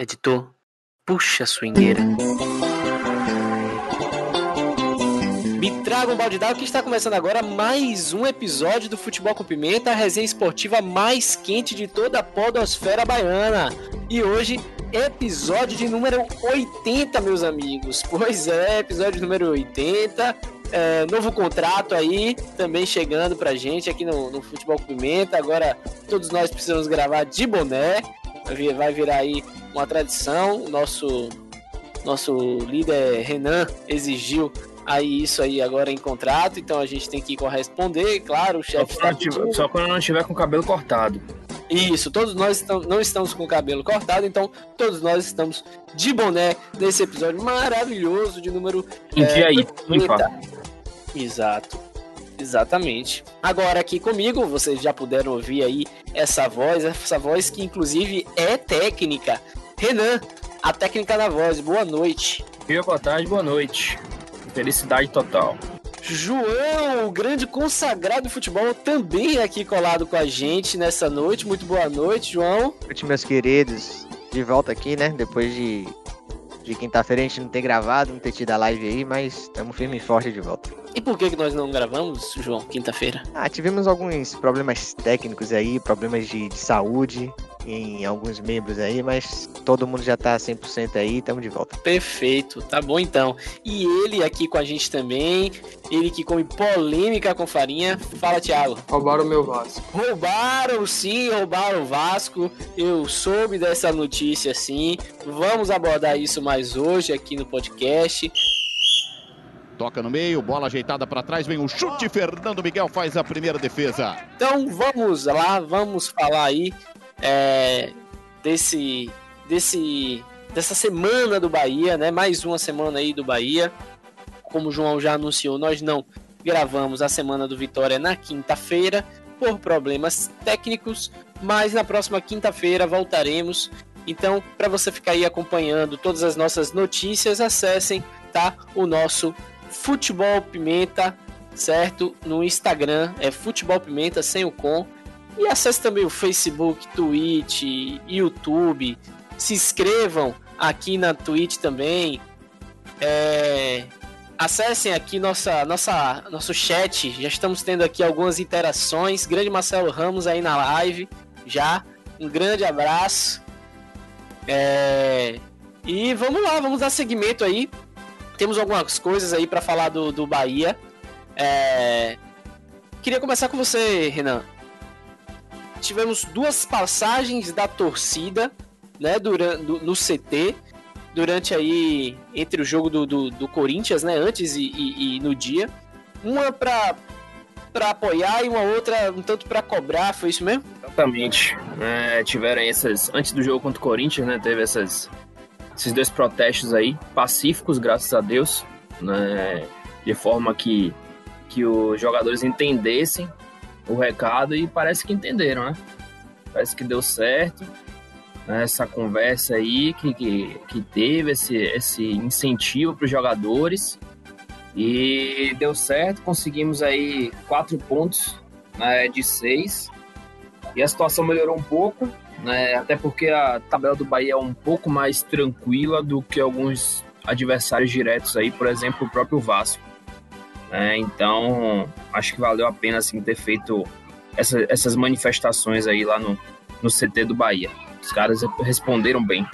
Editor, puxa a swingueira. Me traga um balde d'água que está começando agora mais um episódio do Futebol com Pimenta, a resenha esportiva mais quente de toda a podosfera baiana. E hoje, episódio de número 80, meus amigos. Pois é, episódio número 80. É, novo contrato aí, também chegando pra gente aqui no, no Futebol com Pimenta. Agora todos nós precisamos gravar de boné. Vai virar aí uma tradição. Nosso nosso líder Renan exigiu aí isso aí agora em contrato, então a gente tem que corresponder, claro, o chefe só, tá só quando não estiver com o cabelo cortado. Isso, todos nós não estamos com o cabelo cortado, então todos nós estamos de boné nesse episódio maravilhoso de número em é, aí, Exato. Exatamente. Agora aqui comigo, vocês já puderam ouvir aí essa voz, essa voz que inclusive é técnica. Renan, a técnica da voz, boa noite. Boa tarde, boa noite. Felicidade total. João, o grande consagrado do futebol, também aqui colado com a gente nessa noite. Muito boa noite, João. Boa noite, meus queridos. De volta aqui, né? Depois de, de quinta-feira a gente não ter gravado, não ter tido a live aí, mas estamos firme e forte de volta. E por que, que nós não gravamos, João, quinta-feira? Ah, tivemos alguns problemas técnicos aí, problemas de, de saúde em alguns membros aí, mas todo mundo já tá 100% aí, estamos de volta. Perfeito, tá bom então. E ele aqui com a gente também, ele que come polêmica com farinha. Fala, Thiago. Roubaram o meu Vasco. Roubaram sim, roubaram o Vasco. Eu soube dessa notícia sim. Vamos abordar isso mais hoje aqui no podcast. Toca no meio, bola ajeitada para trás, vem o chute, Fernando Miguel faz a primeira defesa. Então vamos lá, vamos falar aí é, desse, desse, dessa semana do Bahia, né? Mais uma semana aí do Bahia. Como o João já anunciou, nós não gravamos a semana do Vitória na quinta-feira por problemas técnicos, mas na próxima quinta-feira voltaremos. Então, para você ficar aí acompanhando todas as nossas notícias, acessem tá o nosso Futebol Pimenta, certo? No Instagram é Futebol Pimenta sem o com e acesse também o Facebook, Twitch, YouTube. Se inscrevam aqui na Twitch também. É... Acessem aqui nossa, nossa, nosso chat. Já estamos tendo aqui algumas interações. Grande Marcelo Ramos aí na live. Já. Um grande abraço. É... E vamos lá, vamos dar seguimento aí. Temos algumas coisas aí para falar do, do Bahia. É... Queria começar com você, Renan tivemos duas passagens da torcida, né, durante, no CT, durante aí, entre o jogo do, do, do Corinthians, né, antes e, e, e no dia. Uma para para apoiar e uma outra um tanto para cobrar, foi isso mesmo? Exatamente. É, tiveram essas antes do jogo contra o Corinthians, né? Teve essas esses dois protestos aí pacíficos, graças a Deus, né? De forma que que os jogadores entendessem o recado e parece que entenderam, né? Parece que deu certo né? essa conversa aí que, que, que teve, esse, esse incentivo para os jogadores e deu certo, conseguimos aí quatro pontos né, de seis e a situação melhorou um pouco, né, até porque a tabela do Bahia é um pouco mais tranquila do que alguns adversários diretos aí, por exemplo, o próprio Vasco. É, então, acho que valeu a pena assim, ter feito essa, essas manifestações aí lá no, no CT do Bahia. Os caras responderam bem.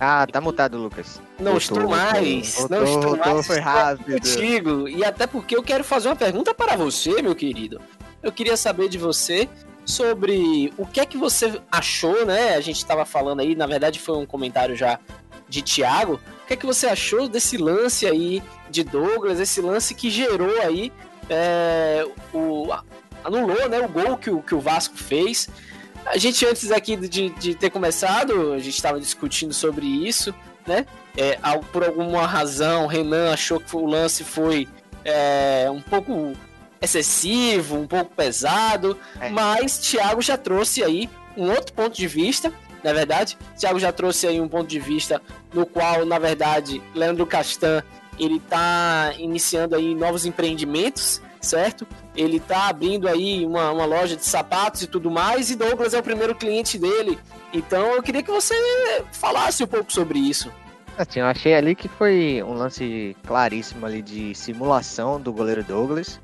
Ah, tá mutado, Lucas. Não voltou, estou mais. Voltou, não estou voltou, mais. Foi rápido. Contigo. E até porque eu quero fazer uma pergunta para você, meu querido. Eu queria saber de você sobre o que é que você achou, né? A gente estava falando aí, na verdade foi um comentário já de Thiago. O que é que você achou desse lance aí de Douglas, esse lance que gerou aí é, o anulou, né, o gol que o, que o Vasco fez. A gente antes aqui de, de ter começado, a gente estava discutindo sobre isso, né? É, por alguma razão, Renan achou que o lance foi é, um pouco excessivo, um pouco pesado, é. mas Thiago já trouxe aí um outro ponto de vista, na verdade. Thiago já trouxe aí um ponto de vista no qual, na verdade, Leandro Castan ele está iniciando aí novos empreendimentos certo? Ele tá abrindo aí uma, uma loja de sapatos e tudo mais, e Douglas é o primeiro cliente dele. Então eu queria que você falasse um pouco sobre isso. Assim, eu achei ali que foi um lance claríssimo ali de simulação do goleiro Douglas.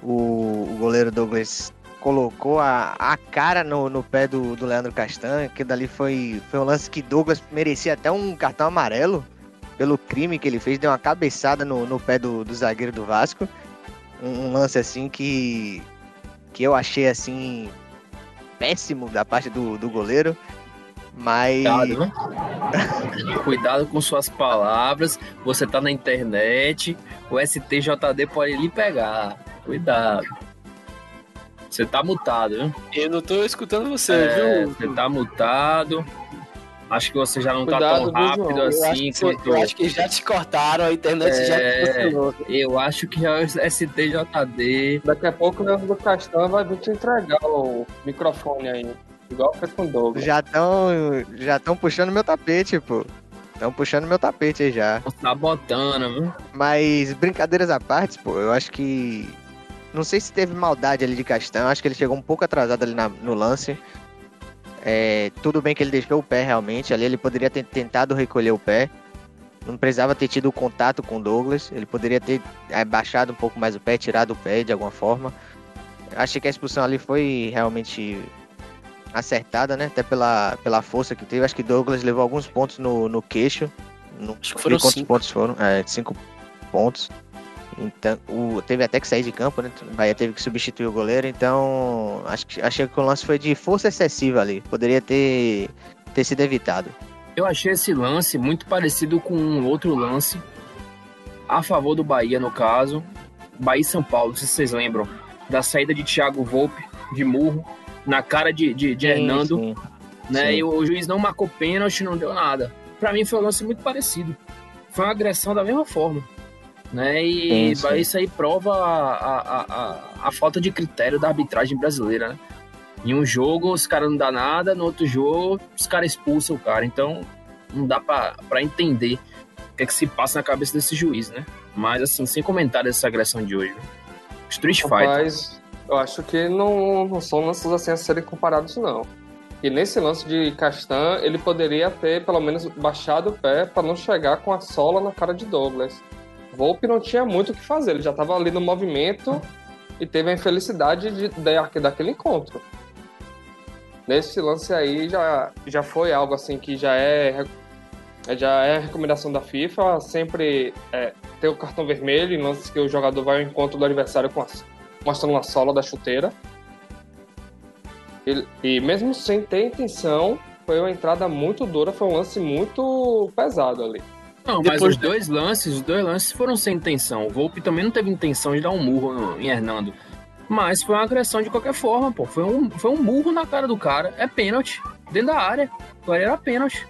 O, o goleiro Douglas colocou a, a cara no, no pé do, do Leandro Castanho, que dali foi, foi um lance que Douglas merecia até um cartão amarelo pelo crime que ele fez, deu uma cabeçada no, no pé do, do zagueiro do Vasco. Um, um lance assim que, que eu achei assim péssimo da parte do, do goleiro. Mas. Cuidado? Cuidado com suas palavras. Você tá na internet. O STJD pode lhe pegar. Cuidado. Você tá mutado, viu? Eu não tô escutando você, É, viu? Você tá mutado. Acho que você já não tá Cuidado, tão viu, rápido João? Eu acho assim que. Eu acho que já te cortaram, a internet já te É. cancelou. Eu acho que já é o STJD. Daqui a pouco o Leandro Castan vai vir te entregar o microfone aí. Igual fez com o Douglas. já estão já tão puxando meu tapete, pô. Estão puxando meu tapete aí já. Sabotando, viu? Mas brincadeiras à parte, pô, eu acho que. Não sei se teve maldade ali de Castanho, acho que ele chegou um pouco atrasado ali na- no lance. É, tudo bem que ele deixou o pé realmente, ali ele poderia ter tentado recolher o pé. Não precisava ter tido contato com o Douglas, ele poderia ter é, baixado um pouco mais o pé, tirado o pé de alguma forma. Achei que a expulsão ali foi realmente acertada, né? Até pela, pela força que teve. Acho que Douglas levou alguns pontos no, no queixo. Não Acho que foram quantos cinco. pontos foram. É, cinco pontos. Então, o, teve até que sair de campo, né? O Bahia teve que substituir o goleiro, então acho que, achei que o lance foi de força excessiva ali. Poderia ter, ter sido evitado. Eu achei esse lance muito parecido com um outro lance a favor do Bahia, no caso. Bahia e São Paulo, se vocês lembram. Da saída de Thiago Volpe de murro na cara de, de, de Hernando, Sim, né? sim. E o juiz não marcou pênalti, não deu nada. Pra mim foi um lance muito parecido. Foi uma agressão da mesma forma. Né? E Sim, sim. Isso aí prova a, a, a, a falta de critério da arbitragem brasileira, né? Em um jogo os caras não dá nada, no outro jogo os caras expulsam o cara. Então não dá pra, pra entender o que, é que se passa na cabeça desse juiz, né? Mas assim, sem comentário dessa agressão de hoje. né? Street Fighter. Rapaz, eu acho que não, não são lances assim a serem comparados, não. E nesse lance de Castan, ele poderia ter pelo menos baixado o pé para não chegar com a sola na cara de Douglas. Volpe não tinha muito o que fazer, ele já estava ali no movimento e teve a infelicidade de, de, daquele encontro. Nesse lance aí já, já foi algo assim que já é já é recomendação da FIFA, sempre é, ter o cartão vermelho em lances que o jogador vai ao encontro do adversário com mostrando a sola da chuteira. E, e mesmo sem ter intenção, foi uma entrada muito dura, foi um lance muito pesado ali. Não, mas Depois os dois lances, os dois lances foram sem intenção. O Volpe também não teve intenção de dar um murro no, em Hernando. Mas foi uma agressão de qualquer forma, pô. Foi um, foi um murro na cara do cara. É pênalti. Dentro da área. Agora era pênalti.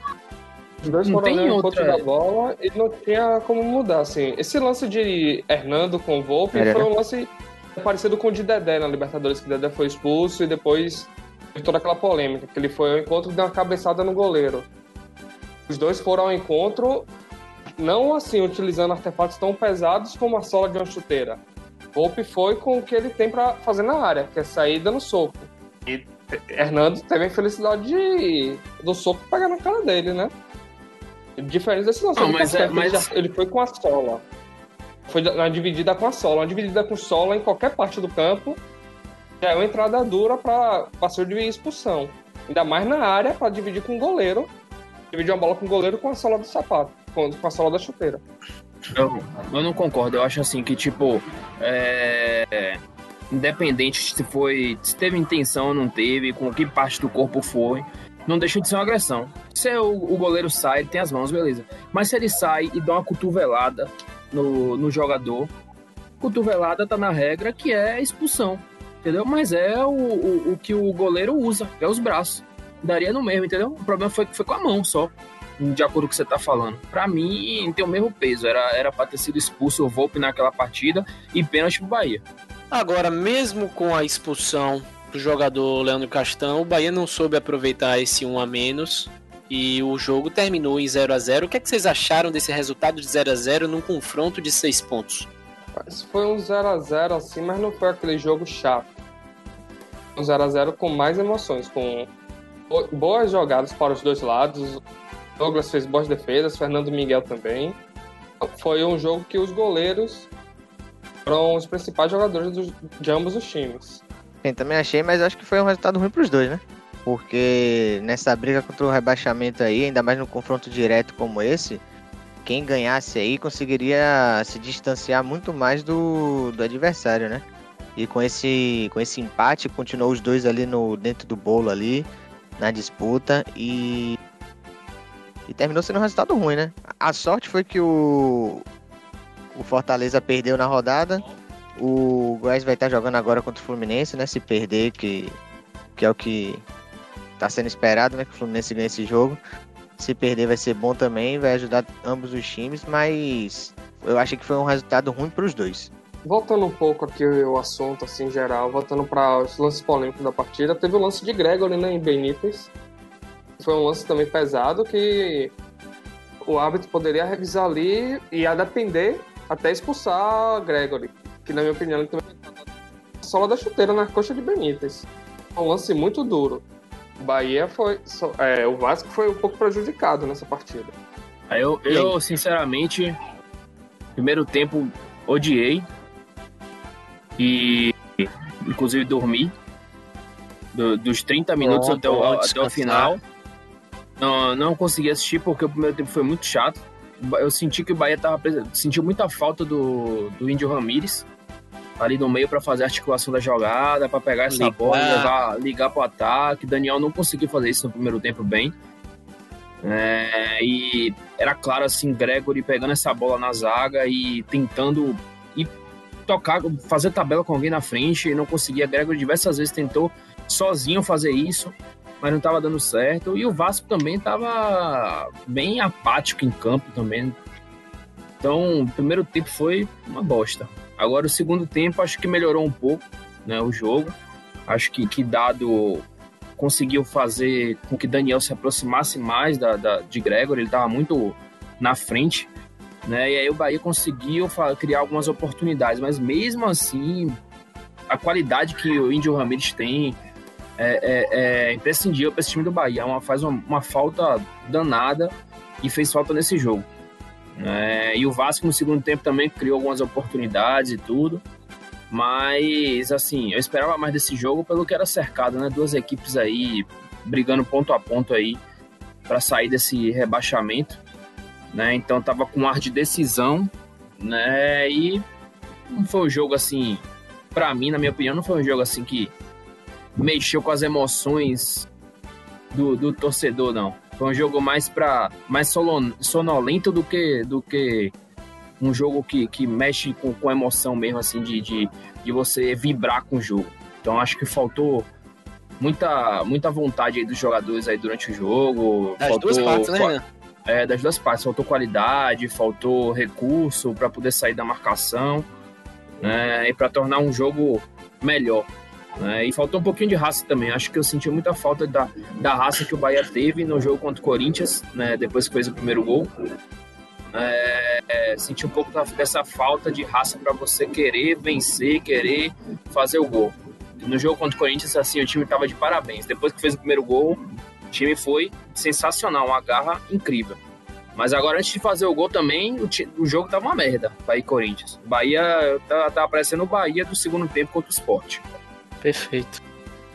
Os dois Não foram tem outra- encontro da bola e não tinha como mudar, assim. Esse lance de Hernando com o Volpe Era. foi um lance parecido com o de Dedé na Libertadores, que Dedé foi expulso e depois teve toda aquela polêmica, que ele foi ao encontro e deu uma cabeçada no goleiro. Os dois foram ao encontro, não assim, utilizando artefatos tão pesados como a sola de uma chuteira. Volpe foi com o que ele tem pra fazer na área, que é sair dando soco. E Hernando teve a infelicidade de, do soco pegar na cara dele, né? Diferente desse. Não, ele, mas tá é- certo, ele mas- já- ele foi com a sola. Foi na dividida com a sola. Uma dividida com sola em qualquer parte do campo já é uma entrada dura para passar de expulsão. Ainda mais na área para dividir com o goleiro. Dividir uma bola com o goleiro com a sola do sapato, com, com a sola da chuteira. Eu, eu não concordo. Eu acho assim que, tipo, é, independente se foi. Se teve intenção ou não teve, com que parte do corpo foi, não deixa de ser uma agressão. Se o, o goleiro sai, ele tem as mãos, beleza. Mas se ele sai e dá uma cotovelada no, no jogador, cotovelada tá na regra que é expulsão. Entendeu? Mas é o, o, o que o goleiro usa, é os braços. Daria no mesmo, entendeu? O problema foi que foi com a mão só de acordo com o que você tá falando. Pra mim, tem o mesmo peso. Era, era pra ter sido expulso o Volpe naquela partida e pênalti pro Bahia. Agora, mesmo com a expulsão do jogador Leandro Castão, o Bahia não soube aproveitar esse 1 a menos e o jogo terminou em 0 a 0 O que, é que vocês acharam desse resultado de 0 a 0 num confronto de seis pontos? foi um 0x0 assim, mas não foi aquele jogo chato. Um 0x0 com mais emoções, com boas jogadas para os dois lados. Douglas fez boas defesas, Fernando Miguel também. Foi um jogo que os goleiros foram os principais jogadores de ambos os times. Sim, também achei, mas acho que foi um resultado ruim para os dois, né? Porque nessa briga contra o rebaixamento aí, ainda mais no confronto direto como esse, quem ganhasse aí conseguiria se distanciar muito mais do, do adversário, né? E com esse, com esse empate, continuou os dois ali no dentro do bolo ali, na disputa, e, e terminou sendo um resultado ruim, né? A sorte foi que o, o Fortaleza perdeu na rodada. O Goiás vai estar jogando agora contra o Fluminense, né? Se perder, que, que é o que está sendo esperado, né? Que o Fluminense ganhe esse jogo. Se perder vai ser bom também, vai ajudar ambos os times, mas eu acho que foi um resultado ruim para os dois. Voltando um pouco aqui o assunto, assim, geral, voltando para os lances polêmicos da partida, teve o lance de Gregory, né, em Benítez. Foi um lance também pesado que o árbitro poderia revisar ali e a depender até expulsar Gregory, que na minha opinião ele também a sola da chuteira na coxa de Benítez. Um lance muito duro. O Bahia foi. É, o Vasco foi um pouco prejudicado nessa partida. Eu, eu sinceramente, primeiro tempo odiei. E inclusive dormi. Do, dos 30 minutos até, o, até o final. Não, não consegui assistir porque o primeiro tempo foi muito chato. Eu senti que o Bahia tava sentiu muita falta do, do Índio Ramírez ali no meio para fazer a articulação da jogada, para pegar essa ligar. bola levar, ligar para o ataque. Daniel não conseguiu fazer isso no primeiro tempo bem. É, e era claro assim, Gregory pegando essa bola na zaga e tentando ir tocar, fazer tabela com alguém na frente e não conseguia. Gregory diversas vezes tentou sozinho fazer isso, mas não estava dando certo. E o Vasco também estava bem apático em campo também. Então, o primeiro tempo foi uma bosta. Agora, o segundo tempo, acho que melhorou um pouco né, o jogo. Acho que, que Dado conseguiu fazer com que Daniel se aproximasse mais da, da de Gregor, ele estava muito na frente. Né, e aí o Bahia conseguiu criar algumas oportunidades, mas mesmo assim, a qualidade que o Índio Ramirez tem é, é, é imprescindível para esse time do Bahia. É uma, faz uma, uma falta danada e fez falta nesse jogo. É, e o Vasco no segundo tempo também criou algumas oportunidades e tudo. Mas, assim, eu esperava mais desse jogo pelo que era cercado, né? Duas equipes aí brigando ponto a ponto aí para sair desse rebaixamento, né? Então tava com um ar de decisão, né? E não foi um jogo assim, para mim, na minha opinião, não foi um jogo assim que mexeu com as emoções do, do torcedor, não. Foi um jogo mais para mais sonolento do que do que um jogo que, que mexe com, com emoção mesmo, assim, de, de, de você vibrar com o jogo. Então acho que faltou muita, muita vontade aí dos jogadores aí durante o jogo. Das faltou, duas partes, né? É, das duas partes. Faltou qualidade, faltou recurso para poder sair da marcação né, e para tornar um jogo melhor. Né? E faltou um pouquinho de raça também. Acho que eu senti muita falta da, da raça que o Bahia teve no jogo contra o Corinthians, né? depois que fez o primeiro gol. É, é, senti um pouco dessa falta de raça para você querer vencer, querer fazer o gol. No jogo contra o Corinthians, assim, o time estava de parabéns. Depois que fez o primeiro gol, o time foi sensacional, uma garra incrível. Mas agora, antes de fazer o gol também, o, o jogo tava uma merda, Bahia e Corinthians. Bahia tá, tá aparecendo o Bahia do segundo tempo contra o Sport. Perfeito.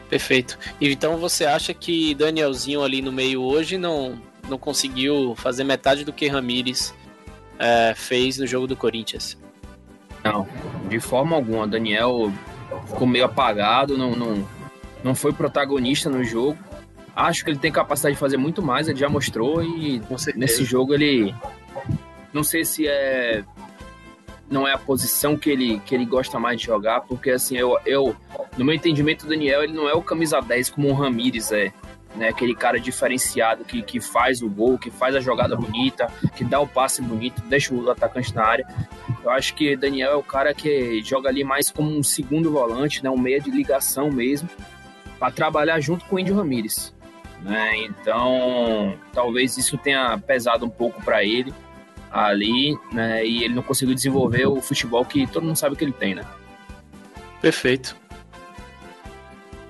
Perfeito. E então você acha que Danielzinho ali no meio hoje não, não conseguiu fazer metade do que Ramires é, fez no jogo do Corinthians? Não, de forma alguma. Daniel ficou meio apagado, não, não, não foi protagonista no jogo. Acho que ele tem capacidade de fazer muito mais, ele já mostrou e nesse jogo ele. Não sei se é não é a posição que ele, que ele gosta mais de jogar, porque assim, eu, eu no meu entendimento, o Daniel ele não é o camisa 10 como o Ramires é. Né, aquele cara diferenciado que, que faz o gol, que faz a jogada bonita, que dá o passe bonito, deixa o atacante na área. Eu acho que Daniel é o cara que joga ali mais como um segundo volante, né, um meia de ligação mesmo, para trabalhar junto com o Índio Ramírez. Né? Então, talvez isso tenha pesado um pouco para ele ali, né? E ele não conseguiu desenvolver o futebol que todo mundo sabe que ele tem, né? Perfeito.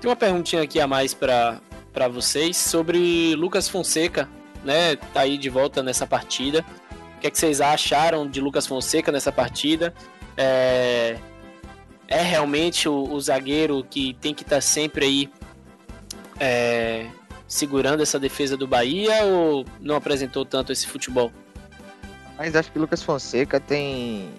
Tem uma perguntinha aqui a mais para vocês sobre Lucas Fonseca, né? Tá aí de volta nessa partida. O que, é que vocês acharam de Lucas Fonseca nessa partida? É, é realmente o, o, zagueiro que tem que estar tá sempre aí é, segurando essa defesa do Bahia ou não apresentou tanto esse futebol? Mas acho que Lucas Fonseca tem.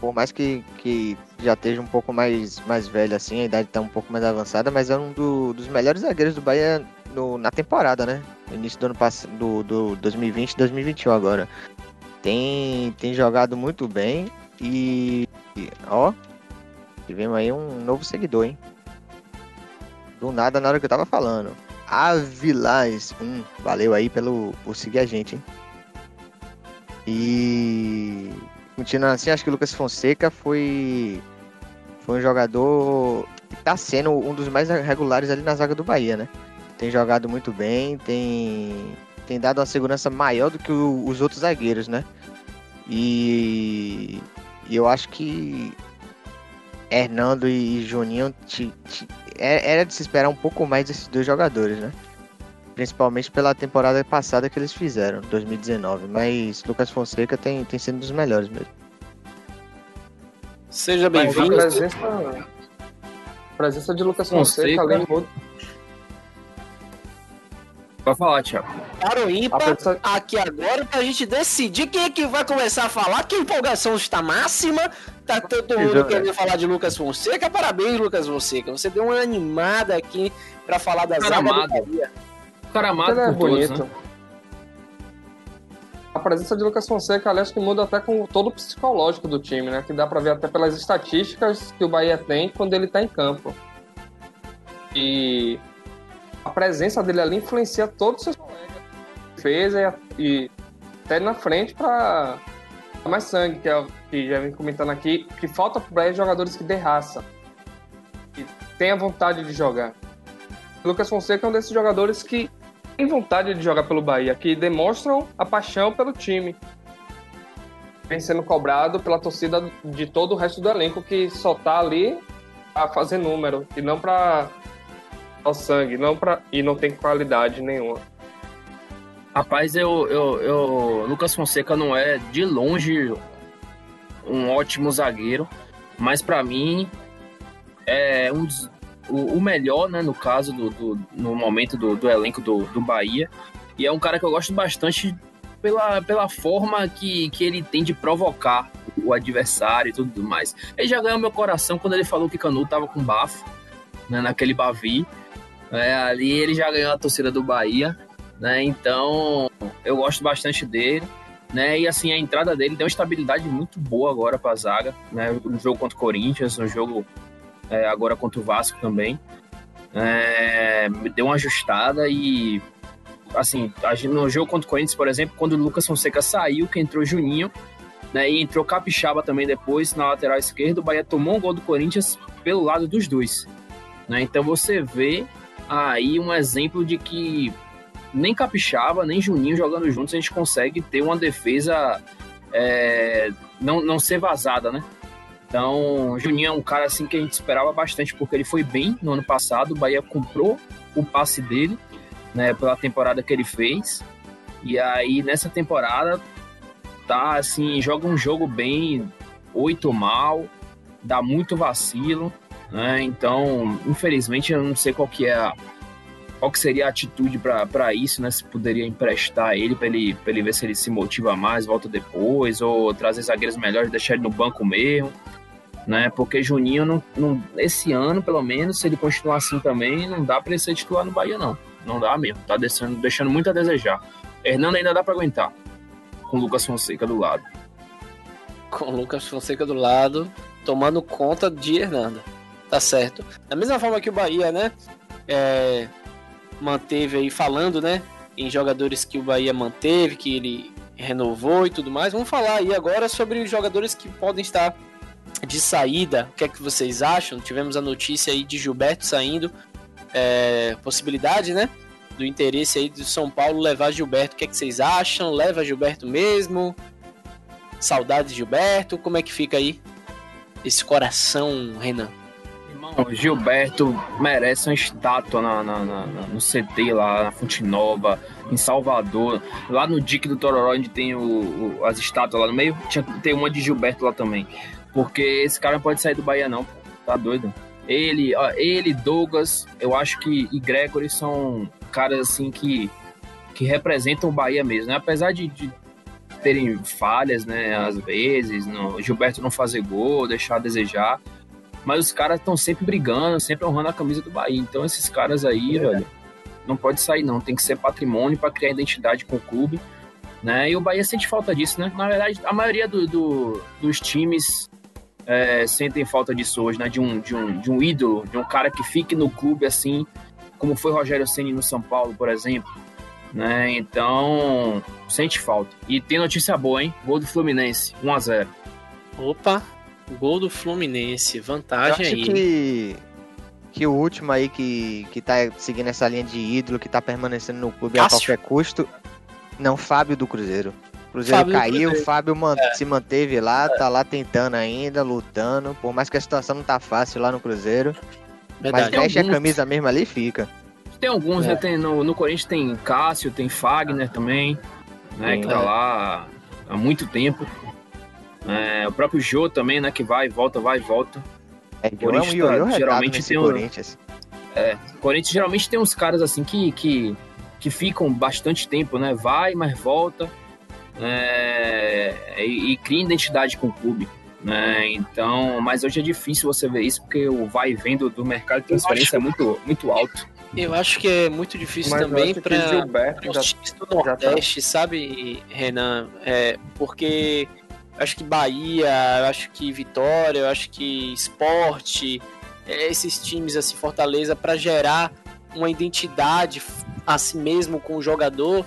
Por mais que, que já esteja um pouco mais, mais velho assim, a idade está um pouco mais avançada, mas é um do, dos melhores zagueiros do Bahia no, na temporada, né? Início do ano passado, do, do 2020 2021 agora. Tem, tem jogado muito bem e. Ó, tivemos aí um novo seguidor, hein? Do nada na hora que eu tava falando. Avilás, hum, valeu aí pelo, por seguir a gente, hein? E continuando assim, acho que o Lucas Fonseca foi foi um jogador que tá sendo um dos mais regulares ali na zaga do Bahia, né? Tem jogado muito bem, tem tem dado uma segurança maior do que o, os outros zagueiros, né? E, e, eu acho que Hernando e Juninho te, te, é, era de se esperar um pouco mais desses dois jogadores, né? Principalmente pela temporada passada que eles fizeram, 2019. Mas Lucas Fonseca tem, tem sido um dos melhores mesmo. Seja bem-vindo. A presença, a presença de Lucas Fonseca, Fonseca além do. Pode falar, Thiago. Para o ímpar, pessoa... aqui agora pra gente decidir quem é que vai começar a falar, que a empolgação está máxima. Tá todo mundo querendo falar de Lucas Fonseca. Parabéns, Lucas Fonseca. Você deu uma animada aqui para falar da zaga do Bahia. O cara amado é bonito. Todos, né? A presença de Lucas Fonseca, aliás, que muda até com todo o psicológico do time, né? Que dá pra ver até pelas estatísticas que o Bahia tem quando ele tá em campo. E a presença dele ali influencia todos os seus colegas. Fez e, até na frente pra mais sangue, que, é, que já vem comentando aqui, que falta para jogadores que dê raça. Que tenha vontade de jogar. Lucas Fonseca é um desses jogadores que tem vontade de jogar pelo Bahia, que demonstram a paixão pelo time. Vem sendo cobrado pela torcida de todo o resto do elenco que só tá ali a fazer número e não para o sangue, não para e não tem qualidade nenhuma. Rapaz, eu, eu, eu, Lucas Fonseca não é de longe um ótimo zagueiro, mas para mim é um dos, o, o melhor, né, no caso, do, do no momento do, do elenco do, do Bahia. E é um cara que eu gosto bastante pela, pela forma que, que ele tem de provocar o adversário e tudo mais. Ele já ganhou meu coração quando ele falou que Canu tava com bafo, né, naquele Bavi. É, ali ele já ganhou a torcida do Bahia, né? Então eu gosto bastante dele. Né, e assim, a entrada dele deu uma estabilidade muito boa agora para a zaga, né? No jogo contra o Corinthians, no jogo é, agora contra o Vasco também. É, deu uma ajustada e assim, no jogo contra o Corinthians, por exemplo, quando o Lucas Fonseca saiu, que entrou Juninho, né, e entrou Capixaba também depois na lateral esquerda, o Bahia tomou um gol do Corinthians pelo lado dos dois. Né? Então você vê aí um exemplo de que nem Capixaba, nem Juninho jogando juntos, a gente consegue ter uma defesa é, não, não ser vazada, né? Então, Juninho é um cara assim que a gente esperava bastante, porque ele foi bem no ano passado. O Bahia comprou o passe dele, né, pela temporada que ele fez. E aí, nessa temporada, tá assim, joga um jogo bem, oito mal, dá muito vacilo, né? Então, infelizmente, eu não sei qual que é a, qual que seria a atitude para isso, né? Se poderia emprestar ele para ele, ele ver se ele se motiva mais, volta depois, ou trazer zagueiros melhores, deixar ele no banco mesmo né? Porque Juninho, não, não, esse ano, pelo menos, se ele continuar assim também, não dá para ele ser titular no Bahia, não. Não dá mesmo. Tá deixando, deixando muito a desejar. Hernando ainda dá para aguentar. Com o Lucas Fonseca do lado. Com o Lucas Fonseca do lado, tomando conta de Hernando. Tá certo. Da mesma forma que o Bahia, né? É, manteve aí falando, né? Em jogadores que o Bahia manteve, que ele renovou e tudo mais. Vamos falar aí agora sobre os jogadores que podem estar de saída, o que é que vocês acham? Tivemos a notícia aí de Gilberto saindo, é, possibilidade, né? Do interesse aí do São Paulo levar Gilberto. O que é que vocês acham? Leva Gilberto mesmo? Saudades, Gilberto. Como é que fica aí esse coração, Renan? Irmão, Gilberto merece uma estátua na, na, na, no CT lá, na Fonte Nova, em Salvador. Lá no Dique do Tororó, onde tem o, o, as estátuas lá no meio, tinha, tem uma de Gilberto lá também. Porque esse cara não pode sair do Bahia, não. Tá doido? Ele, ó, ele, Douglas, eu acho que e Gregory são caras assim que, que representam o Bahia mesmo, né? Apesar de, de terem falhas, né? Às vezes, no, Gilberto não fazer gol, deixar a desejar. Mas os caras estão sempre brigando, sempre honrando a camisa do Bahia. Então esses caras aí, é. velho, não pode sair não. Tem que ser patrimônio para criar identidade com o clube. Né? E o Bahia sente falta disso, né? Na verdade, a maioria do, do, dos times é, sentem falta disso hoje, né? De um, de, um, de um ídolo, de um cara que fique no clube assim, como foi Rogério Ceni no São Paulo, por exemplo. Né? Então, sente falta. E tem notícia boa, hein? Gol do Fluminense, 1 a 0 Opa, gol do Fluminense, vantagem Eu acho aí. Que, que o último aí que, que tá seguindo essa linha de ídolo, que tá permanecendo no clube Cássio? a qualquer custo. Não, Fábio do Cruzeiro. O Cruzeiro Fábio caiu, Cruzeiro. o Fábio man- se manteve lá, tá lá tentando ainda, lutando. Por mais que a situação não tá fácil lá no Cruzeiro. Mas Verdade. Veste a alguns- camisa mesmo ali e fica. Tem alguns, É. né? Tem, no, no Corinthians tem Cássio, tem Fagner também, né? Sim, que tá é. lá há muito tempo. É, o próprio Jô também, né? Que vai e volta, vai e volta. É, O é Corinthians ioiô tá- retado geralmente tem um- Corinthians. O Corinthians geralmente tem uns caras assim que, que, que ficam bastante tempo, né? Vai, mas volta. É, e, e cria identidade com o clube. Né? Então, mas hoje é difícil você ver isso porque o vai e vem do, do mercado de transferência é muito, muito alto. Eu acho que é muito difícil Mas eu também acho que para os times do Nordeste, sabe, Renan? É, porque eu acho que Bahia, eu acho que Vitória, eu acho que Esporte, é, esses times assim, Fortaleza, para gerar uma identidade a si mesmo com o jogador,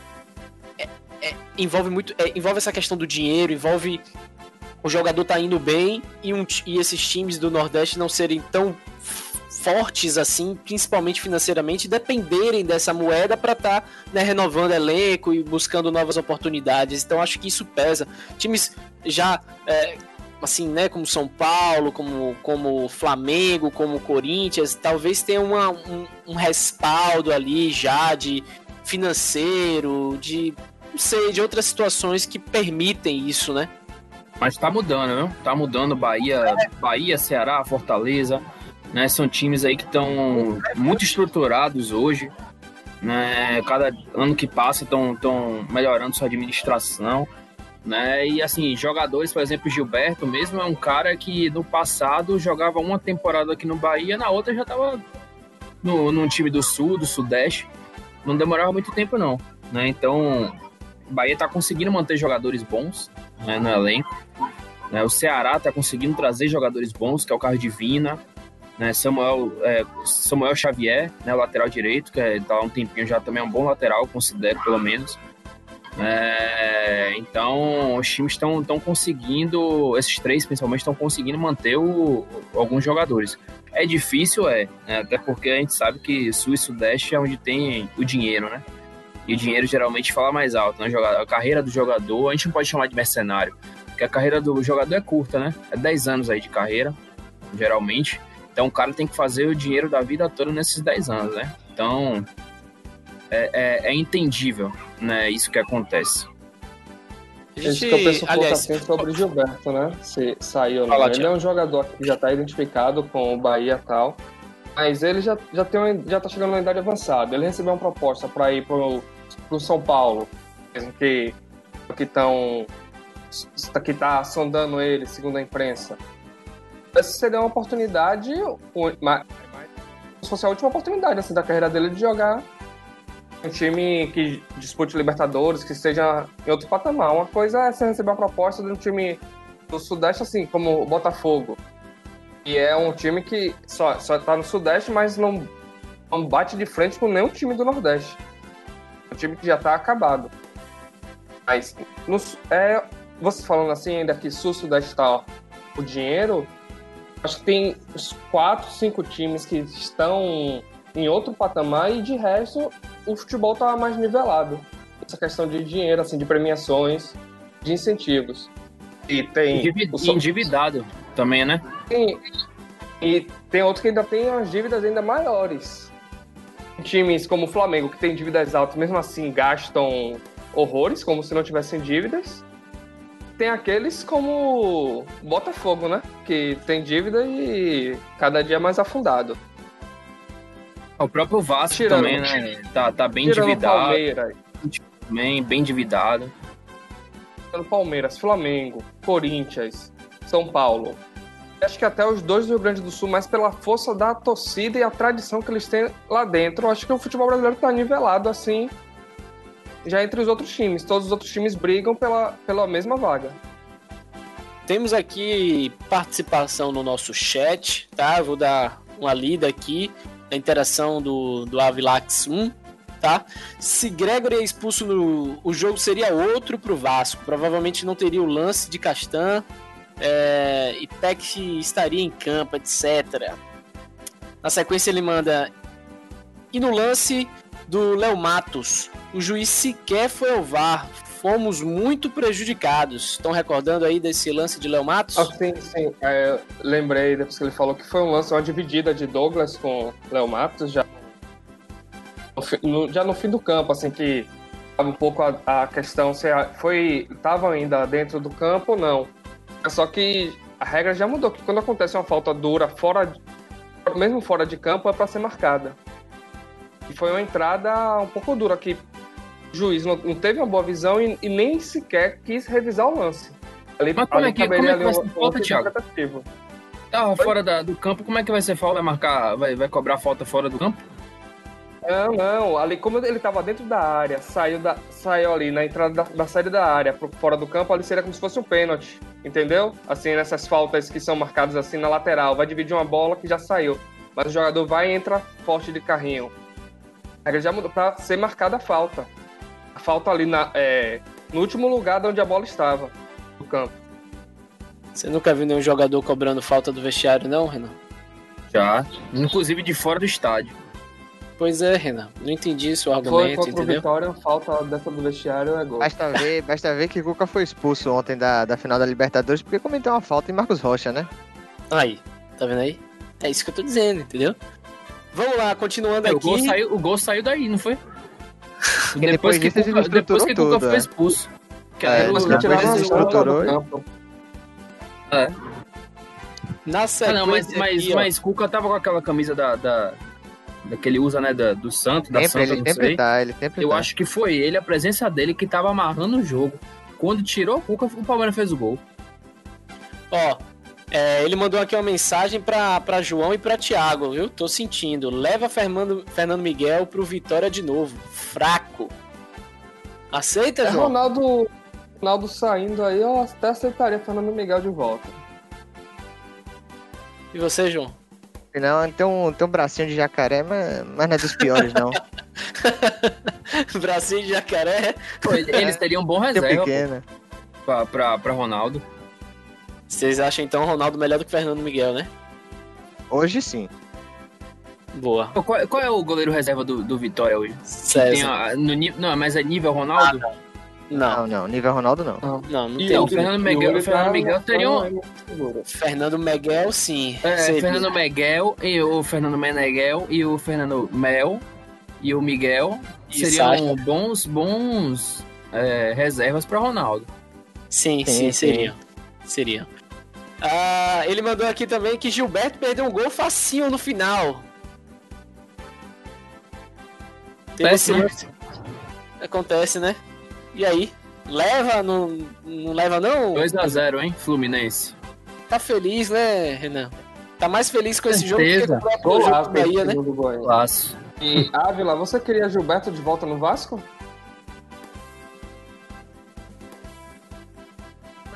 é- envolve muito, é, envolve essa questão do dinheiro, envolve o jogador tá indo bem e, um e esses times do Nordeste não serem tão fortes assim, principalmente financeiramente, dependerem dessa moeda para estar renovando elenco e buscando novas oportunidades. Então acho que isso pesa. Times já é, assim, né, como São Paulo, como como Flamengo, como Corinthians, talvez tenha uma, um, um respaldo ali já de financeiro, de sei, de outras situações que permitem isso, né? Mas tá mudando, viu? Tá mudando Bahia, Bahia, Ceará, Fortaleza, né? São times aí que estão muito estruturados hoje, né? Cada ano que passa estão melhorando sua administração, né? E assim, jogadores, por exemplo, Gilberto mesmo é um cara que no passado jogava uma temporada aqui no Bahia, na outra já tava no, num time do Sul, do Sudeste. Não demorava muito tempo não, né? Então, o Bahia tá conseguindo manter jogadores bons né, no elenco. né? O Ceará está conseguindo trazer jogadores bons, que é o Carlos Divina, né? Samuel, é, Samuel Xavier, né, lateral direito, que é, tá há um tempinho já também é um bom lateral, considero pelo menos. É, então, os times estão conseguindo, esses três principalmente, estão conseguindo manter o, alguns jogadores. É difícil, é, né, até porque a gente sabe que Sul e Sudeste é onde tem o dinheiro, né? E o dinheiro geralmente fala mais alto, né? A carreira do jogador, a gente não pode chamar de mercenário, porque a carreira do jogador é curta, né? É 10 anos aí de carreira, geralmente. Então o cara tem que fazer o dinheiro da vida toda nesses 10 anos, né? Então é, é, é entendível, né? Isso que acontece. A Isso que eu penso um pouco aliás, assim sobre o Gilberto, né? Se saiu ou não. Fala, ele é um jogador que já está identificado com o Bahia e tal. Mas ele já, já, tem já tá chegando na idade avançada. Ele recebeu uma proposta para ir pro, pro São Paulo, mesmo que que estão que tá sondando ele, segundo a imprensa. Essa seria uma oportunidade, uma, se fosse a última oportunidade assim, da carreira dele de jogar um time que dispute Libertadores, que esteja em outro patamar. Uma coisa é você receber uma proposta de um time do Sudeste, assim, como o Botafogo. E é um time que só, só tá no Sudeste, mas não, não bate de frente com nenhum time do Nordeste. Um time que já tá acabado. Mas, no, é, você falando assim, ainda que Sul Sudeste tá o dinheiro, acho que tem uns quatro, cinco times que estão em outro patamar e de resto o futebol tá mais nivelado. Essa questão de dinheiro, assim, de premiações, de incentivos. E tem. Endivi- o Endividado também, né? Sim. E tem outros que ainda tem umas dívidas ainda maiores. Times como o Flamengo, que tem dívidas altas, mesmo assim gastam horrores, como se não tivessem dívidas. Tem aqueles como Botafogo, né? Que tem dívida e cada dia mais afundado. O próprio Vasco Tirando- também, né? Tá, tá bem endividado, Palmeiras, também, bem endividado. Palmeiras, Flamengo, Corinthians, São Paulo. Acho que até os dois do Rio Grande do Sul, mais pela força da torcida e a tradição que eles têm lá dentro. Acho que o futebol brasileiro tá nivelado assim, já entre os outros times. Todos os outros times brigam pela, pela mesma vaga. Temos aqui participação no nosso chat, tá? Vou dar uma lida aqui da interação do, do Avilax 1, tá? Se Gregory é expulso no. O jogo seria outro pro Vasco. Provavelmente não teria o lance de Castan. É, Peck estaria em campo, etc. Na sequência ele manda. E no lance do Léo Matos, o juiz sequer foi ao VAR. Fomos muito prejudicados. Estão recordando aí desse lance de Léo Matos? Ah, sim, sim. É, lembrei depois que ele falou que foi um lance, uma dividida de Douglas com Léo Matos, já no, já no fim do campo, assim, que um pouco a, a questão se foi estavam ainda dentro do campo ou não. É Só que a regra já mudou, que quando acontece uma falta dura fora, de- mesmo fora de campo, é para ser marcada. E foi uma entrada um pouco dura, que o juiz não, não teve uma boa visão e, e nem sequer quis revisar o lance. Ali, Mas como é que- como é que vai ser falta, Thiago? Tava fora da- do campo, como é que vai ser falta? Vai marcar, vai, vai cobrar falta fora do campo? Não, não. Ali, como ele tava dentro da área, saiu, da, saiu ali na entrada da, da saída da área pro fora do campo, ali seria como se fosse um pênalti. Entendeu? Assim, nessas faltas que são marcadas assim na lateral. Vai dividir uma bola que já saiu. Mas o jogador vai e entra forte de carrinho. A regra já mudou pra ser marcada a falta. A falta ali na, é, no último lugar de onde a bola estava. No campo. Você nunca viu nenhum jogador cobrando falta do vestiário, não, Renan? Já. Inclusive de fora do estádio. Pois é, Renan. Não entendi seu Foi argumento, o entendeu? Vitória, falta dessa do vestiário é gol. Basta ver, basta ver que Cuca foi expulso ontem da, da final da Libertadores porque cometeu uma falta em Marcos Rocha, né? Aí, tá vendo aí? É isso que eu tô dizendo, entendeu? Vamos lá, continuando É, o, aqui. gol saiu, o gol saiu daí, não foi? E depois disso ele Cuca, depois que estruturou Cuca tudo, foi é. expulso. Que É, depois que a estruturou campo. Na Ah, sequência não, mas, mas, aqui, mas Cuca tava com aquela camisa da, da que ele usa, né? Da, do Santo, da Sempre, Santa, ele não sempre sei. tá, ele sempre Eu tá. acho que foi ele, a presença dele, que tava amarrando o jogo. Quando tirou o Cuca, o Palmeiras fez o gol. ó, é, ele mandou aqui uma mensagem pra, pra João e pra Thiago, viu? Tô sentindo. Leva Fernando, Fernando Miguel pro Vitória de novo. Fraco. Aceita, É João? Ronaldo, Ronaldo saindo aí, eu até aceitaria Fernando Miguel de volta. E você, João? Não, tem um, tem um bracinho de jacaré, mas, mas não é dos piores, não. Bracinho de jacaré. Pô, Eles teriam um bom reserva pequeno. pra, pra, pra Ronaldo. Vocês acham então o Ronaldo melhor do que Fernando Miguel, né? Hoje sim. Boa. Qual, qual é o goleiro reserva do, do Vitória hoje? Tem César. a- no, não, mas é nível Ronaldo? Não, Não, não. Nível Ronaldo, não. não, não E tem. o o Fernando Miguel- o Fernando Miguel teria um- Fernando Miguel, sim. É, Seria. Fernando Miguel e o Fernando Meneghel e o Fernando Mel e o Miguel E seriam Sacha. bons, bons é, reservas para Ronaldo. Sim, Sim, sim, seriam. Seriam. Ah, ele mandou aqui também que Gilberto perdeu um gol facinho no final. Teve Acontece, né? E aí? Leva? Não, não leva, não? 2x0, hein, Fluminense. Tá feliz, né, Renan? Tá mais feliz com esse jogo do que Certeza. com o próprio jogo Golaço do Bahia, né? do Goiás. Laço. E Ávila, você queria Gilberto de volta no Vasco?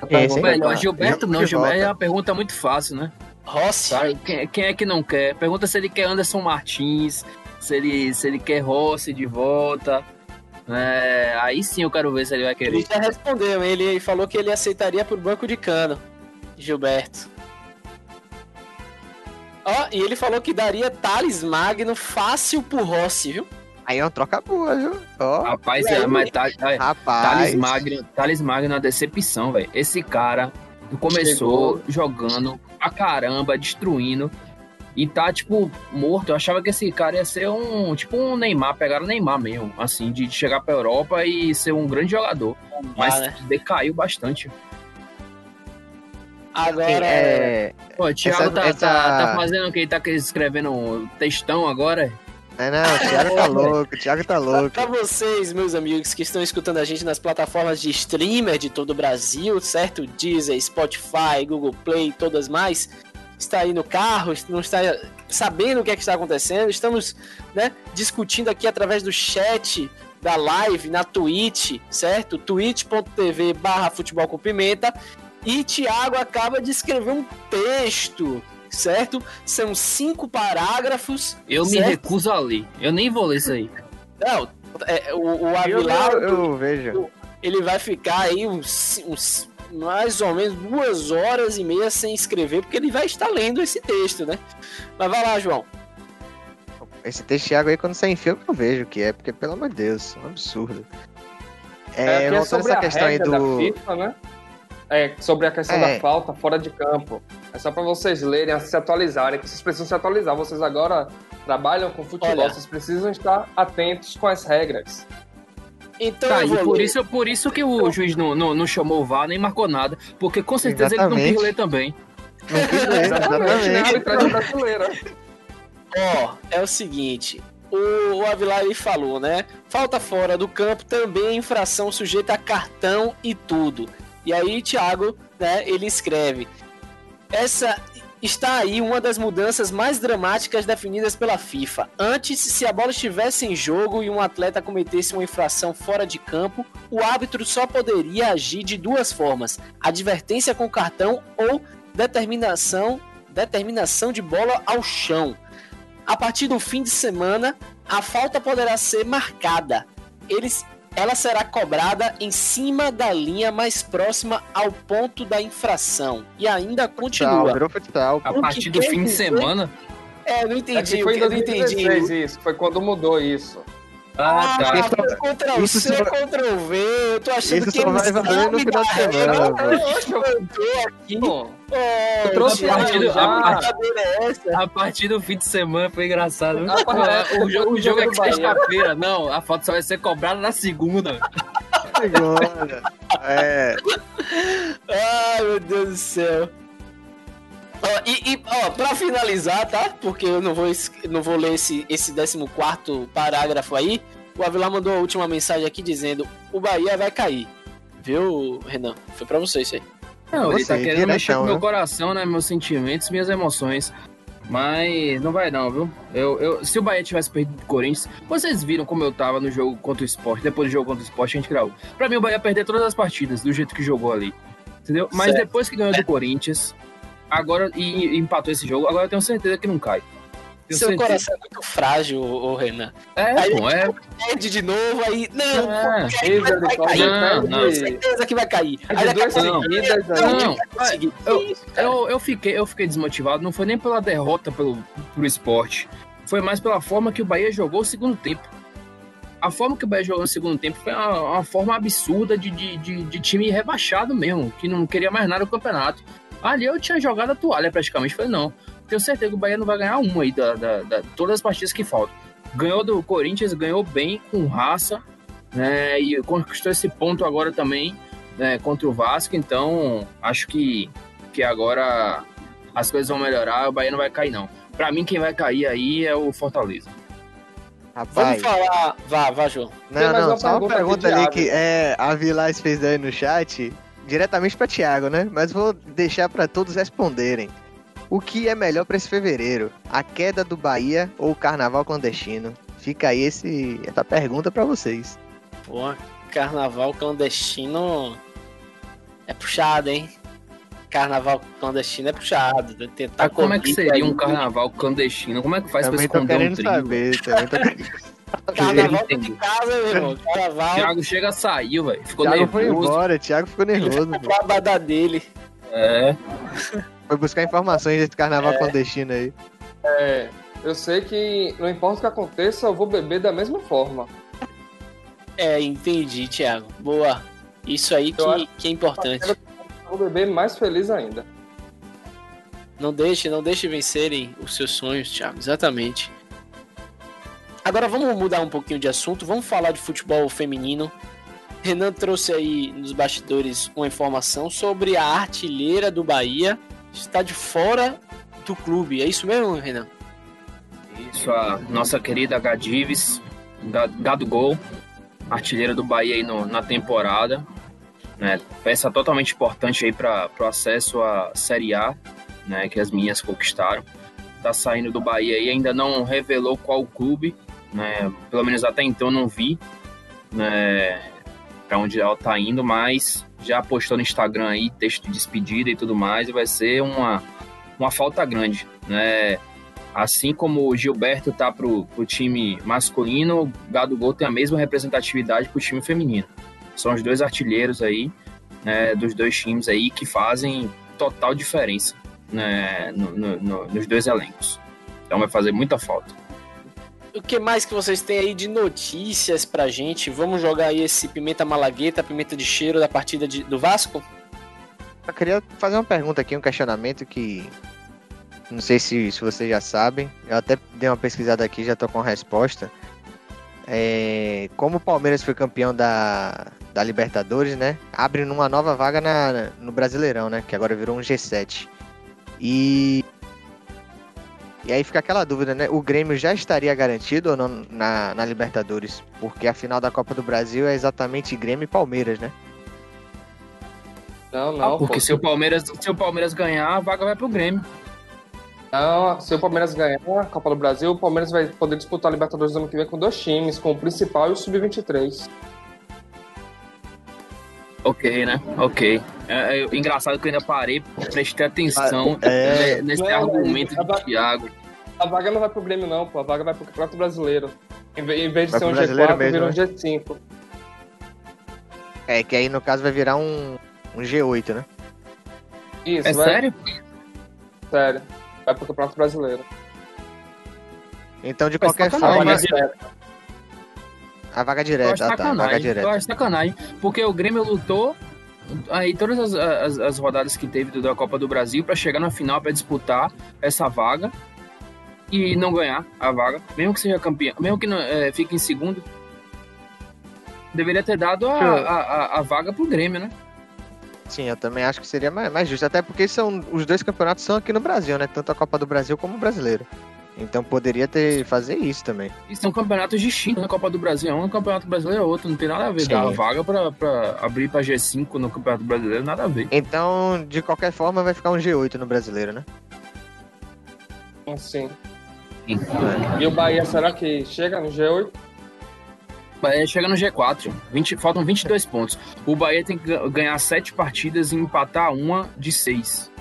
Esse, hein? Melhor, Gilberto não, Gilberto é uma pergunta muito fácil, né? Rossi. Sabe? Quem, quem é que não quer? Pergunta se ele quer Anderson Martins, se ele, se ele quer Rossi de volta. É, aí sim eu quero ver se ele vai Ele querer. já respondeu, ele falou que ele aceitaria por banco de cano. Gilberto. Ó, e ele falou que daria Thales Magno fácil pro Rossi, viu? Aí é uma troca boa, viu? Ó, Rapaz, é, mas tá, é, rapaz. Thales Magno, Thales Magno é uma decepção, velho. Esse cara começou jogando pra caramba, destruindo. E tá, tipo, morto. Eu achava que esse cara ia ser um, tipo, um Neymar. Pegaram o Neymar mesmo, assim, de chegar pra Europa e ser um grande jogador. Mas né? decaiu bastante. Agora, É, Pô, o Thiago Essa- tá, essa- tá, tá fazendo o que? Ele tá escrevendo um textão agora? é, não, o Thiago tá louco, o Thiago tá louco. Pra vocês, meus amigos, que estão escutando a gente nas plataformas de streamer de todo o Brasil, certo? Deezer, Spotify, Google Play, todas mais. Está aí no carro, não está sabendo o que é que está acontecendo. Estamos né, discutindo aqui através do chat da live na Twitch, certo? twitch.tv barra futebol com pimenta. E Thiago acaba de escrever um texto, certo? São cinco parágrafos. Eu me certo? recuso a ler. Eu nem vou ler isso aí. Não, é, o, o Eu, eu, eu vejo. ele vai ficar aí uns, uns mais ou menos duas horas e meia sem escrever, porque ele vai estar lendo esse texto, né? Mas vai lá, João. Esse texto Thiago aí, quando sai em filme, eu vejo o que é, porque, pelo amor de Deus, é um absurdo. É, É, é voltando sobre essa a questão aí do. da FIFA, né? É, sobre a questão É. da falta fora de campo. É só pra vocês lerem, se atualizarem, que vocês precisam se atualizar. Vocês agora trabalham com futebol, Olha. vocês precisam estar atentos com as regras. Então Tá, vou por isso, por isso que o juiz não, não, não chamou o VAR nem marcou nada. Porque com certeza ele não Exatamente. quis ler também. Não quis ler, exatamente. arbitragem brasileira. Ó, é o seguinte. O, o Avilar ele falou, né? Falta fora do campo também é infração sujeita a cartão e tudo. E aí, Thiago, né, ele escreve: Essa está aí uma das mudanças mais dramáticas definidas pela FIFA. Antes, se a bola estivesse em jogo e um atleta cometesse uma infração fora de campo, o árbitro só poderia agir de duas formas: advertência com cartão ou determinação, determinação de bola ao chão. A partir do fim de semana, a falta poderá ser marcada. Eles, ela será cobrada em cima da linha mais próxima ao ponto da infração. E ainda continua. virou futsal. A partir do fim de semana. É, eu não É entendi. que foi em eu não entendi. 2016 isso, foi quando mudou isso. Ah, tá. Isso- Ctrl isso C, só- Ctrl V. Eu tô achando Isso que só vai valer no final de semana, eu tô aqui. Pô, Oh, trouxe a partir do- já, a partir- brincadeira é essa? A partir do fim de semana foi engraçado. A partir- o, jogo, o jogo é sexta-feira. Não, a foto só vai ser cobrada na segunda. Segunda. É, Ai, meu Deus do céu. Ó, e, e, ó, pra finalizar, tá? Porque eu não vou, não vou ler esse, esse 14 parágrafo aí. O Avilar mandou a última mensagem aqui dizendo: o Bahia vai cair. Viu, Renan? Foi pra você isso aí. Não, ele tá querendo mexer com meu né? coração, né? Meus sentimentos, minhas emoções. Mas não vai não, viu? Eu, eu, se o Bahia tivesse perdido do Corinthians, vocês viram como eu tava no jogo contra o Sport. Depois do jogo contra o Sport, a gente gravou. Pra mim, o Bahia ia perder todas as partidas, do jeito que jogou ali. Entendeu? Mas Certo. depois que ganhou do Corinthians, agora e, e empatou esse jogo, agora eu tenho certeza que não cai. Tenho Seu certeza. coração é muito frágil, ô, ô, Renan. É, Aí pô, é. Perde de novo, aí. Não, É, pô, vai, vai, cair. Não, Tenho não. certeza que vai cair. Aí daqui a pouco-. Não, eu-. Eu, eu, fiquei, eu fiquei desmotivado, não foi nem pela derrota pelo, pro esporte. Foi mais pela forma que o Bahia jogou o segundo tempo. A forma que o Bahia jogou no segundo tempo foi uma, uma forma absurda de, de, de, de time rebaixado mesmo, que não queria mais nada no campeonato. Ali eu tinha jogado a toalha praticamente. Falei, não, tenho certeza que o Bahia não vai ganhar uma aí da, da, da- todas as partidas que faltam. Ganhou do Corinthians, ganhou bem, com raça, né? E conquistou esse ponto agora também né, contra o Vasco. Então, acho que, que agora as coisas vão melhorar, o Bahia não vai cair, não. Pra mim, quem vai cair aí é o Fortaleza. rapaz. Vamos falar. Vá, vá, João. Tem Não, mais não, uma só uma pergunta ali que é, a Vilas fez aí no chat, diretamente pra Thiago, né? Mas vou deixar pra todos responderem. O que é melhor pra esse fevereiro? A queda do Bahia ou o carnaval clandestino? Fica aí esse, essa pergunta pra vocês. Pô, carnaval clandestino é puxado, hein? Carnaval clandestino é puxado. Tentar Tá, como é que seria um carnaval clandestino? Como é que faz Também pra tô esconder um trio? saber, também tô querendo Carnaval de casa, meu irmão. Carnaval. Thiago chega, saiu, velho. Ficou Thiago foi nervoso. embora, Thiago ficou nervoso. Pra badar dele. É. Foi buscar informações desse carnaval clandestino aí. É, Eu sei que não importa o que aconteça, eu vou beber da mesma forma. É, entendi, Thiago. Boa. Isso aí que, que é importante. Eu vou beber mais feliz ainda. Não deixe, não deixe vencerem os seus sonhos, Thiago. Exatamente. Agora vamos mudar um pouquinho de assunto. Vamos falar de futebol feminino. Renan trouxe aí nos bastidores uma informação sobre a artilheira do Bahia está de fora do clube. É isso mesmo, Renan? Isso, a nossa querida Gadives, Gol, artilheira do Bahia aí no, na temporada. Né, peça totalmente importante aí para o acesso à Série A, né, que as minhas conquistaram. Está saindo do Bahia e ainda não revelou qual clube, né, pelo menos até então não vi né, para onde ela está indo, mas já postou no Instagram aí texto de despedida e tudo mais, e vai ser uma, uma falta grande, né? Assim como o Gilberto tá pro, pro time masculino, o Gado Gol tem a mesma representatividade pro time feminino. São os dois artilheiros aí, né, dos dois times aí que fazem total diferença né, no, no, no, nos dois elencos. Então vai fazer muita falta. O que mais que vocês têm aí de notícias pra gente? Vamos jogar aí esse pimenta malagueta, pimenta de cheiro da partida de, do Vasco? Eu queria fazer uma pergunta aqui, um questionamento que não sei se, se vocês já sabem. Eu até dei uma pesquisada aqui, já tô com a resposta. É, como o Palmeiras foi campeão da, da Libertadores, né? Abre numa nova vaga na, no Brasileirão, né? Que agora virou um G7. E. E aí fica aquela dúvida, né? O Grêmio já estaria garantido ou não na, na Libertadores? Porque a final da Copa do Brasil é exatamente Grêmio e Palmeiras, né? Não, não. Ah, porque pô. se o, Palmeiras, se o Palmeiras ganhar, a vaga vai pro Grêmio. Não, se o Palmeiras ganhar a Copa do Brasil, o Palmeiras vai poder disputar a Libertadores do ano que vem com dois times, com o principal e o Sub-23. Ok, né? Ok. É, é, engraçado que eu ainda parei, prestei atenção ah, é... nesse não, argumento de vaga, Thiago. A vaga não vai pro Grêmio, não, pô. A vaga vai pro Campeonato Brasileiro. Em vez, de vai ser um G4, mesmo, vira um né? G5. É, que aí no caso vai virar um, um G8, né? Isso, é vai... sério? Sério vai pro Campeonato Brasileiro. Então, de qualquer forma. A vaga direta, eu acho tá, vaga direta. Eu acho sacanagem, porque o Grêmio lutou aí todas as, as, as rodadas que teve da Copa do Brasil para chegar na final para disputar essa vaga e não ganhar a vaga, mesmo que seja campeão, mesmo que não, é, fique em segundo, deveria ter dado a, a, a, a vaga pro Grêmio, né? Sim, eu também acho que seria mais, mais justo, até porque são os dois campeonatos são aqui no Brasil, né? Tanto a Copa do Brasil como o Brasileiro. Então poderia ter fazer isso também. E são campeonatos distintos, né? Copa do Brasil é um, Campeonato Brasileiro é outro, não tem nada a ver. Sim. Dar vaga pra, pra abrir pra G5 no Campeonato Brasileiro, nada a ver. Então, de qualquer forma, vai ficar um G8 no Brasileiro, né? Sim. E o Bahia, será que chega no G8? Bahia chega no G4. 20, faltam 22 pontos. O Bahia tem que ganhar 7 partidas e empatar uma de 6.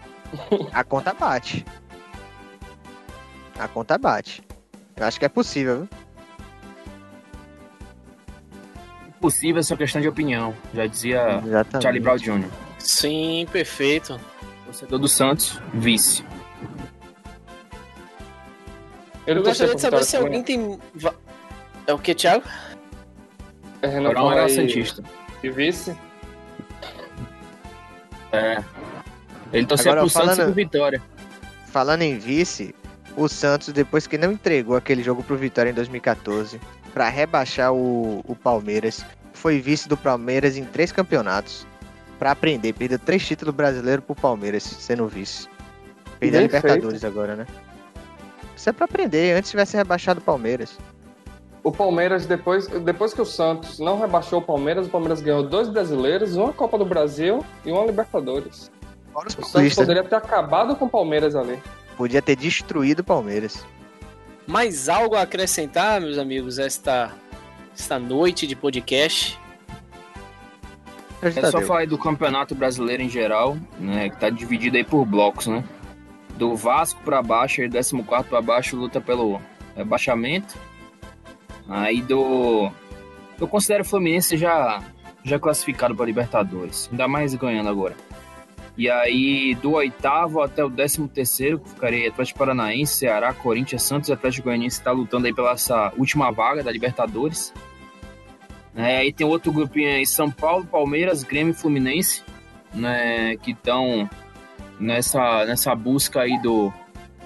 A conta bate. A conta bate. Eu acho que é possível, viu? Possível é só questão de opinião. Já dizia Exatamente. Charlie Brown Jr. Sim, perfeito. Torcedor do Santos, vice. Eu gostaria de saber se alguém tem é o que, Thiago? É Renan Brown era Santista. E vice? É. Ele torceu pro falando, Santos e pro Vitória. Falando em vice, o Santos, depois que não entregou aquele jogo pro Vitória em 2014, para rebaixar o, o Palmeiras, foi vice do Palmeiras em três campeonatos. para aprender, perdeu três títulos brasileiros pro Palmeiras, sendo vice. Perdeu a Libertadores feito. agora, né? Isso é pra aprender, antes tivesse rebaixado o Palmeiras o Palmeiras, depois, depois que o Santos não rebaixou o Palmeiras, o Palmeiras ganhou dois brasileiros, uma Copa do Brasil e uma Libertadores. o Santos poderia ter acabado com o Palmeiras ali. Podia ter destruído o Palmeiras. Mais algo a acrescentar, meus amigos, esta, esta noite de podcast? É só falar do Campeonato Brasileiro em geral, né, que tá dividido aí por blocos, né? Do Vasco para baixo e 14 para baixo luta pelo rebaixamento. Aí do. Eu considero o Fluminense já, já classificado para Libertadores. Ainda mais ganhando agora. E aí, do oitavo até o décimo terceiro, ficaria Atlético Paranaense, Ceará, Corinthians, Santos e Atlético Goianiense está lutando aí pela essa última vaga da Libertadores. É, aí tem outro grupinho aí, São Paulo, Palmeiras, Grêmio e Fluminense, né, que estão nessa, nessa busca aí do,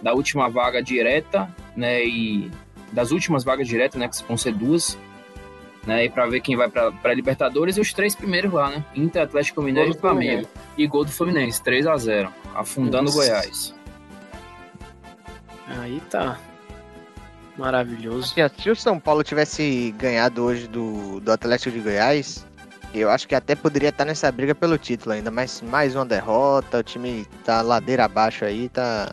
da última vaga direta, né, e das últimas vagas diretas, né, que vão ser duas, né? E para ver quem vai para Libertadores e os três primeiros lá, né? Inter, Atlético Mineiro e Flamengo. E gol do Fluminense, 3 a 0 afundando o Goiás. Aí tá. Maravilhoso. Se o São Paulo tivesse ganhado hoje do, do Atlético de Goiás, eu acho que até poderia estar nessa briga pelo título ainda, mas mais uma derrota, o time tá ladeira abaixo aí, tá,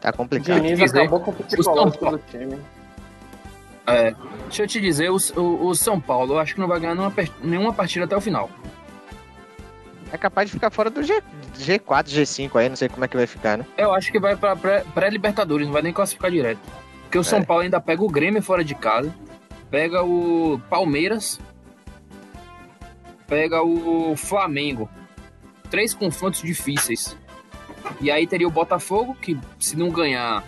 tá complicado. Diniz acabou com o psicológico do time. É, deixa eu te dizer, o, o, o, São Paulo, eu acho que não vai ganhar nenhuma, nenhuma partida até o final. É capaz de ficar fora do G, G4, G5 aí, não sei como é que vai ficar, né? Eu acho que vai pra pré-Libertadores, não vai nem classificar direto. Porque o São é. Paulo ainda pega o Grêmio fora de casa, pega o Palmeiras, pega o Flamengo. Três confrontos difíceis. E aí teria o Botafogo, que se não ganhar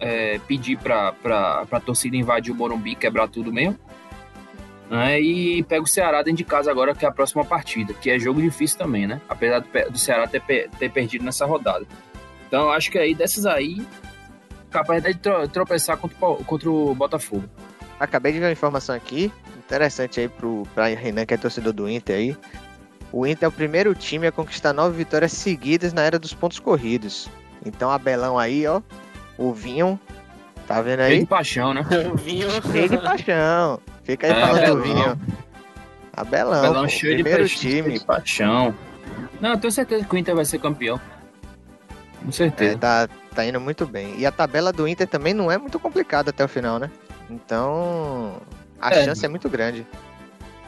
é, pedir para a torcida invadir o Morumbi, quebrar tudo mesmo. Né? E pega o Ceará dentro de casa agora, que é a próxima partida, que é jogo difícil também, né? Apesar do, do Ceará ter, ter perdido nessa rodada. Então acho que aí dessas aí, capaz de tropeçar contra, contra o Botafogo. Acabei de ver uma informação aqui, interessante aí pro, pra Renan, que é torcedor do Inter aí. O Inter é o primeiro time a conquistar nove vitórias seguidas na era dos pontos corridos. Então, Abelão aí, ó, o vinho. Tá vendo aí? Cheio de paixão, né? o vinho. Cheio de paixão. Fica aí é, falando do vinho. Abelão. Abelão pô, cheio primeiro de time. de paixão. Não, eu tenho certeza que o Inter vai ser campeão. Com certeza. É, tá, tá indo muito bem. E a tabela do Inter também não é muito complicada até o final, né? Então, a é. chance é muito grande.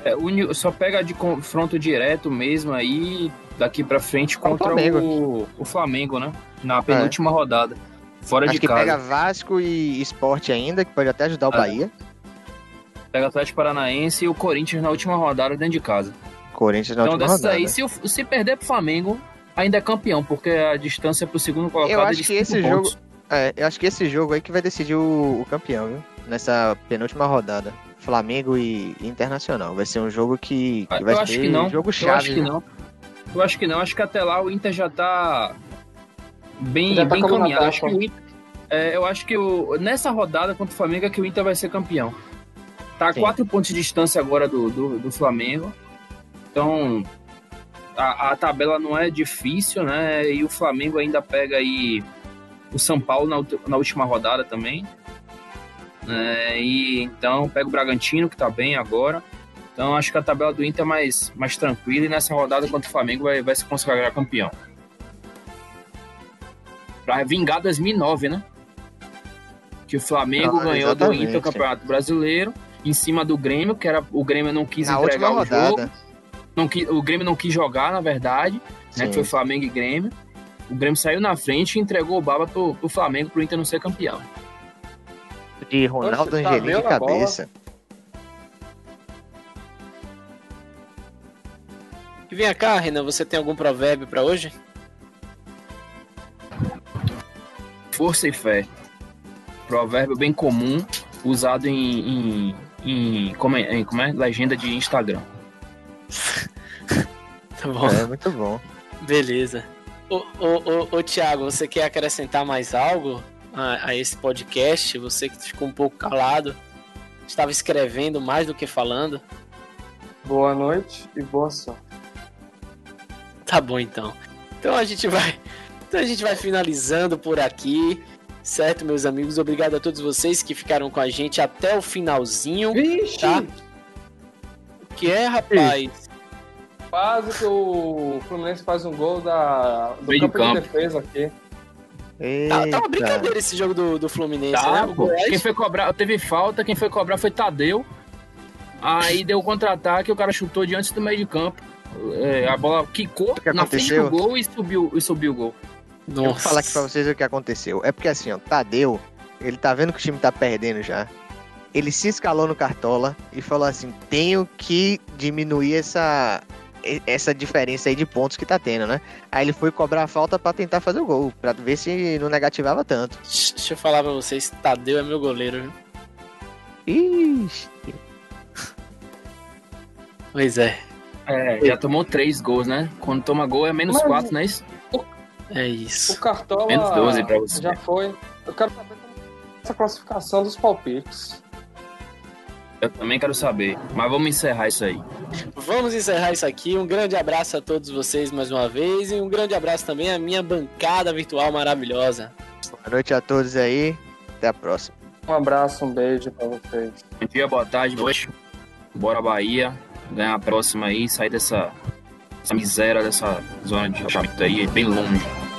É, o, só pega de confronto direto mesmo aí, daqui pra frente, contra o Flamengo, o, o Flamengo né? Na penúltima é. rodada. Fora Acho de que casa. pega Vasco e Esporte ainda, que pode até ajudar o é. Bahia. Pega Atlético Paranaense e o Corinthians na última rodada dentro de casa. Corinthians na então, última rodada. Aí, se, se perder pro Flamengo, ainda é campeão, porque a distância pro segundo colocado eu é acho é que esse pontos. jogo é, Eu acho que esse jogo aí que vai decidir o, o campeão, viu? Nessa penúltima rodada. Flamengo e Internacional. Vai ser um jogo que, que vai eu ser que não. jogo chave. Eu acho que não. Eu acho que não. Acho que até lá o Inter já tá bem, já tá bem encaminhado. Acho que o Inter, é, eu acho que o, nessa rodada contra o Flamengo é que o Inter vai ser campeão. Tá a quatro pontos de distância agora do, do, do Flamengo. Então, a, a, tabela não é difícil, né? E o Flamengo ainda pega aí o São Paulo na, na última rodada também. É, e então pega o Bragantino, que tá bem agora. Então acho que a tabela do Inter é mais, mais tranquila e nessa rodada contra o Flamengo vai, vai se consagrar campeão para vingar 2009, né? Que o Flamengo ah, ganhou do Inter o Campeonato Brasileiro em cima do Grêmio, que era o Grêmio não quis na entregar o jogo. Não, o Grêmio não quis jogar, na verdade, né? Que foi Flamengo e Grêmio. O Grêmio saiu na frente e entregou o baba pro, pro Flamengo pro Inter não ser campeão. De Ronaldo Oxe, Angelim de cabeça. E vem cá, Renan, você tem algum provérbio para hoje? força e fé. Provérbio bem comum, usado em, em, em, como, é, em como é? Legenda de Instagram. tá bom. É, muito bom. Beleza. Ô, ô, ô, ô Thiago, você quer acrescentar mais algo a, a esse podcast? Você que ficou um pouco calado, estava escrevendo mais do que falando. Boa noite e boa sorte. Tá bom então. Então a gente vai então a gente vai finalizando por aqui. Certo, meus amigos? Obrigado a todos vocês que ficaram com a gente até o finalzinho. Vixe. Tá? O que é, rapaz? Quase que o Fluminense faz um gol da, do campo, campo, de defesa aqui. Tá, tá, uma brincadeira esse jogo do, do Fluminense, tá, né? Quem foi cobrar, teve falta, quem foi cobrar foi Tadeu. Aí deu contra-ataque, o cara chutou diante do meio de campo. É, a bola quicou na frente do gol e subiu, e subiu o gol. Nossa. Eu vou falar aqui pra vocês o que aconteceu. É porque assim, ó, Tadeu, ele tá vendo que o time tá perdendo já. Ele se escalou no Cartola e falou assim: tenho que diminuir essa, essa diferença aí de pontos que tá tendo, né? Aí ele foi cobrar a falta para tentar fazer o gol, para ver se não negativava tanto. Deixa eu falar pra vocês, Tadeu é meu goleiro, viu? Ixi. Pois é, É, já tomou três gols, né? Quando toma gol é menos Mas- quatro, não é isso? é O isso. Cartola Menos 12 pra você. já foi. Eu quero saber como é essa classificação dos palpites. Eu também quero saber. Mas vamos encerrar isso aí. Vamos encerrar isso aqui. Um grande abraço a todos vocês mais uma vez e um grande abraço também à minha bancada virtual maravilhosa. Boa noite a todos aí. Até a próxima. Um abraço, um beijo pra vocês. Bom dia, boa tarde, boa noite. Bora Bahia. Ganhar a próxima aí, sair dessa, dessa miséria, dessa zona de rebaixamento aí, bem longe.